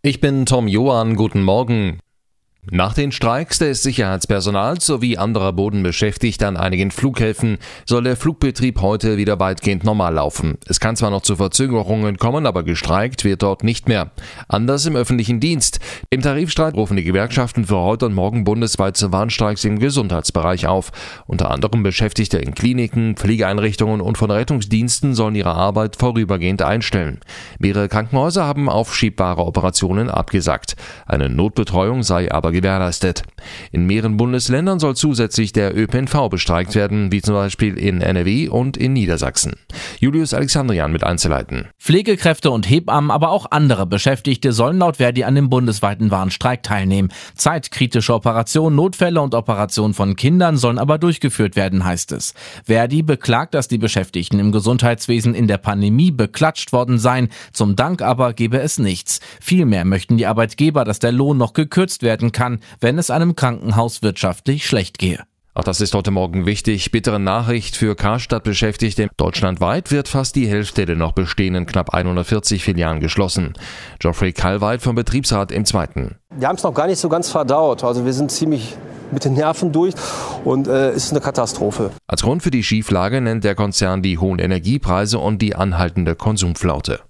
Ich bin Tom Johann, guten Morgen. Nach den Streiks des Sicherheitspersonals sowie anderer Bodenbeschäftigter an einigen Flughäfen soll der Flugbetrieb heute wieder weitgehend normal laufen. Es kann zwar noch zu Verzögerungen kommen, aber gestreikt wird dort nicht mehr. Anders im öffentlichen Dienst. Im Tarifstreit rufen die Gewerkschaften für heute und morgen bundesweit zu Warnstreiks im Gesundheitsbereich auf. Unter anderem Beschäftigte in Kliniken, Pflegeeinrichtungen und von Rettungsdiensten sollen ihre Arbeit vorübergehend einstellen. Mehrere Krankenhäuser haben aufschiebbare Operationen abgesagt. Eine Notbetreuung sei aber gewährleistet. In mehreren Bundesländern soll zusätzlich der ÖPNV bestreikt werden, wie zum Beispiel in NRW und in Niedersachsen. Julius Alexandrian mit Einzelheiten. Pflegekräfte und Hebammen, aber auch andere Beschäftigte sollen laut Verdi an dem bundesweiten Warnstreik teilnehmen. Zeitkritische Operationen, Notfälle und Operationen von Kindern sollen aber durchgeführt werden, heißt es. Verdi beklagt, dass die Beschäftigten im Gesundheitswesen in der Pandemie beklatscht worden seien. Zum Dank aber gebe es nichts. Vielmehr möchten die Arbeitgeber, dass der Lohn noch gekürzt werden kann kann, wenn es einem Krankenhaus wirtschaftlich schlecht gehe. Auch das ist heute Morgen wichtig. Bittere Nachricht für Karstadt-Beschäftigte. Deutschlandweit wird fast die Hälfte der noch bestehenden knapp 140 Filialen geschlossen. Geoffrey Kalweit vom Betriebsrat im Zweiten. Wir haben es noch gar nicht so ganz verdaut. Also wir sind ziemlich mit den Nerven durch und äh, ist eine Katastrophe. Als Grund für die Schieflage nennt der Konzern die hohen Energiepreise und die anhaltende Konsumflaute.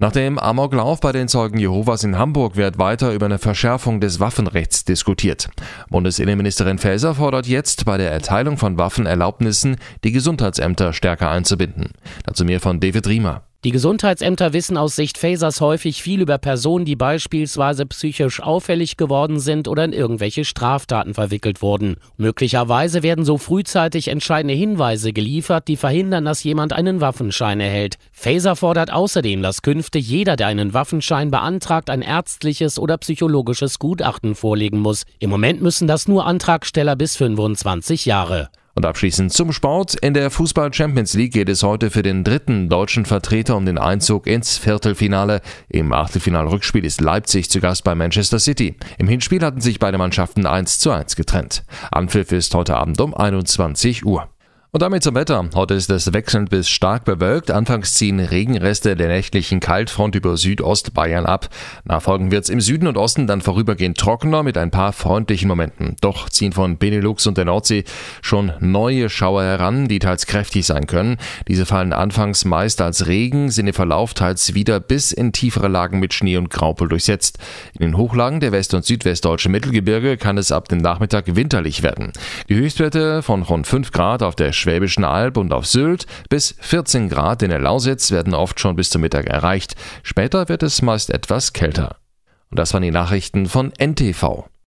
Nach dem Amoklauf bei den Zeugen Jehovas in Hamburg wird weiter über eine Verschärfung des Waffenrechts diskutiert. Bundesinnenministerin Faeser fordert jetzt bei der Erteilung von Waffenerlaubnissen die Gesundheitsämter stärker einzubinden. Dazu mehr von David Riemer. Die Gesundheitsämter wissen aus Sicht Fasers häufig viel über Personen, die beispielsweise psychisch auffällig geworden sind oder in irgendwelche Straftaten verwickelt wurden. Möglicherweise werden so frühzeitig entscheidende Hinweise geliefert, die verhindern, dass jemand einen Waffenschein erhält. Faser fordert außerdem, dass künftig jeder, der einen Waffenschein beantragt, ein ärztliches oder psychologisches Gutachten vorlegen muss. Im Moment müssen das nur Antragsteller bis 25 Jahre. Und abschließend zum Sport. In der Fußball Champions League geht es heute für den dritten deutschen Vertreter um den Einzug ins Viertelfinale. Im Achtelfinal-Rückspiel ist Leipzig zu Gast bei Manchester City. Im Hinspiel hatten sich beide Mannschaften 1 zu 1 getrennt. Anpfiff ist heute Abend um 21 Uhr. Und damit zum Wetter. Heute ist es wechselnd bis stark bewölkt. Anfangs ziehen Regenreste der nächtlichen Kaltfront über Südostbayern ab. Nachfolgen wird es im Süden und Osten dann vorübergehend trockener mit ein paar freundlichen Momenten. Doch ziehen von Benelux und der Nordsee schon neue Schauer heran, die teils kräftig sein können. Diese fallen anfangs meist als Regen, sind im Verlauf teils wieder bis in tiefere Lagen mit Schnee und Graupel durchsetzt. In den Hochlagen der West- und Südwestdeutsche Mittelgebirge kann es ab dem Nachmittag winterlich werden. Die Höchstwerte von rund 5 Grad auf der Schwäbischen Alb und auf Sylt bis 14 Grad in der Lausitz werden oft schon bis zum Mittag erreicht. Später wird es meist etwas kälter. Und das waren die Nachrichten von NTV.